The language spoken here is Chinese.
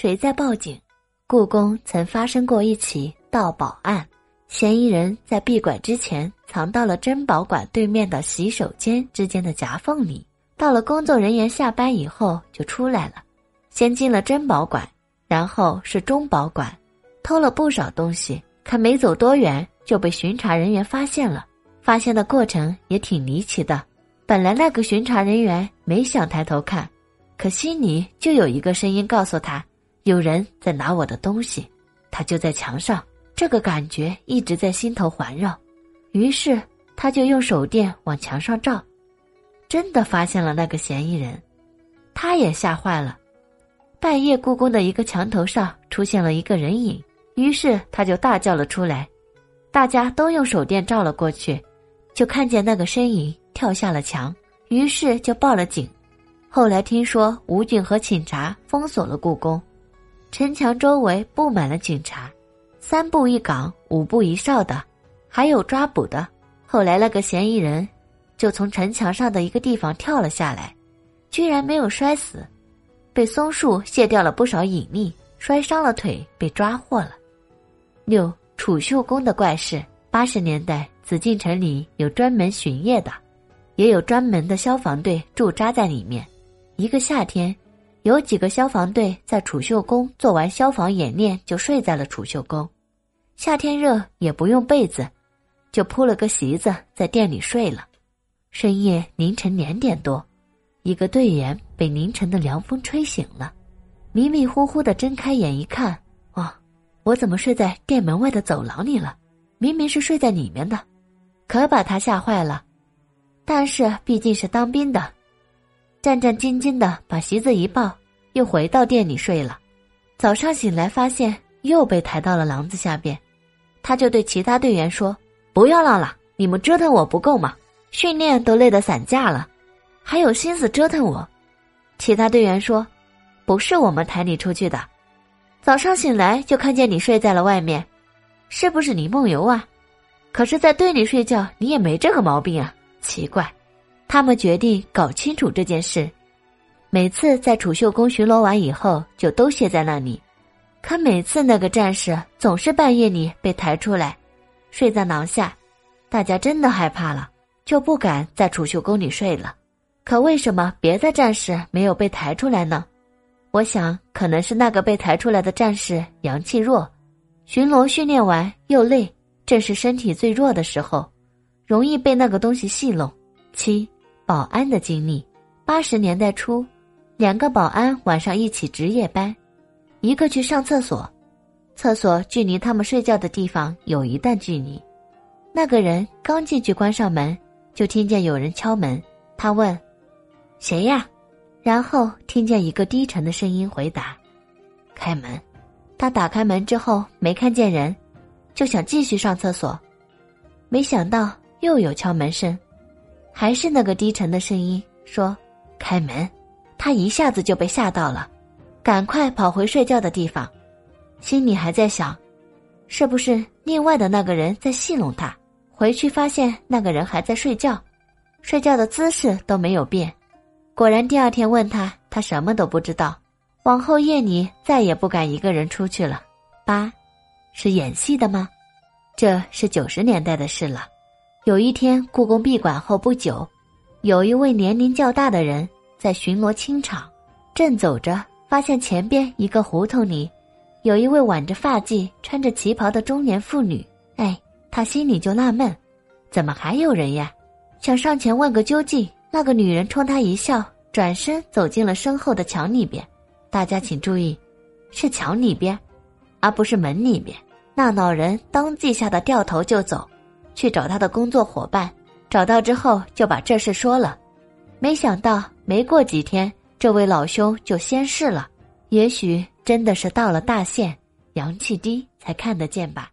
谁在报警？故宫曾发生过一起盗宝案，嫌疑人在闭馆之前藏到了珍宝馆对面的洗手间之间的夹缝里，到了工作人员下班以后就出来了，先进了珍宝馆，然后是中宝馆，偷了不少东西，可没走多远就被巡查人员发现了。发现的过程也挺离奇的，本来那个巡查人员没想抬头看，可心里就有一个声音告诉他。有人在拿我的东西，他就在墙上，这个感觉一直在心头环绕。于是他就用手电往墙上照，真的发现了那个嫌疑人，他也吓坏了。半夜，故宫的一个墙头上出现了一个人影，于是他就大叫了出来，大家都用手电照了过去，就看见那个身影跳下了墙，于是就报了警。后来听说武警和警察封锁了故宫。城墙周围布满了警察，三步一岗，五步一哨的，还有抓捕的。后来那个嫌疑人就从城墙上的一个地方跳了下来，居然没有摔死，被松树卸掉了不少隐秘，摔伤了腿，被抓获了。六储秀宫的怪事，八十年代紫禁城里有专门巡夜的，也有专门的消防队驻扎在里面。一个夏天。有几个消防队在储秀宫做完消防演练，就睡在了储秀宫。夏天热也不用被子，就铺了个席子在店里睡了。深夜凌晨两点多，一个队员被凌晨的凉风吹醒了，迷迷糊糊的睁开眼一看，哦，我怎么睡在店门外的走廊里了？明明是睡在里面的，可把他吓坏了。但是毕竟是当兵的。战战兢兢的把席子一抱，又回到店里睡了。早上醒来发现又被抬到了廊子下边，他就对其他队员说：“不要闹了，你们折腾我不够吗？训练都累得散架了，还有心思折腾我？”其他队员说：“不是我们抬你出去的，早上醒来就看见你睡在了外面，是不是你梦游啊？可是，在队里睡觉你也没这个毛病啊，奇怪。”他们决定搞清楚这件事。每次在储秀宫巡逻完以后，就都歇在那里。可每次那个战士总是半夜里被抬出来，睡在廊下。大家真的害怕了，就不敢在储秀宫里睡了。可为什么别的战士没有被抬出来呢？我想，可能是那个被抬出来的战士阳气弱，巡逻训练完又累，正是身体最弱的时候，容易被那个东西戏弄。七。保安的经历：八十年代初，两个保安晚上一起值夜班，一个去上厕所，厕所距离他们睡觉的地方有一段距离。那个人刚进去关上门，就听见有人敲门。他问：“谁呀？”然后听见一个低沉的声音回答：“开门。”他打开门之后没看见人，就想继续上厕所，没想到又有敲门声。还是那个低沉的声音说：“开门。”他一下子就被吓到了，赶快跑回睡觉的地方，心里还在想：是不是另外的那个人在戏弄他？回去发现那个人还在睡觉，睡觉的姿势都没有变。果然，第二天问他，他什么都不知道。往后夜里再也不敢一个人出去了。八，是演戏的吗？这是九十年代的事了。有一天，故宫闭馆后不久，有一位年龄较大的人在巡逻清场，正走着，发现前边一个胡同里有一位挽着发髻、穿着旗袍的中年妇女。哎，他心里就纳闷，怎么还有人呀？想上前问个究竟。那个女人冲他一笑，转身走进了身后的墙里边。大家请注意，是墙里边，而不是门里边。那老人当即吓得掉头就走。去找他的工作伙伴，找到之后就把这事说了。没想到没过几天，这位老兄就仙逝了。也许真的是到了大限，阳气低才看得见吧。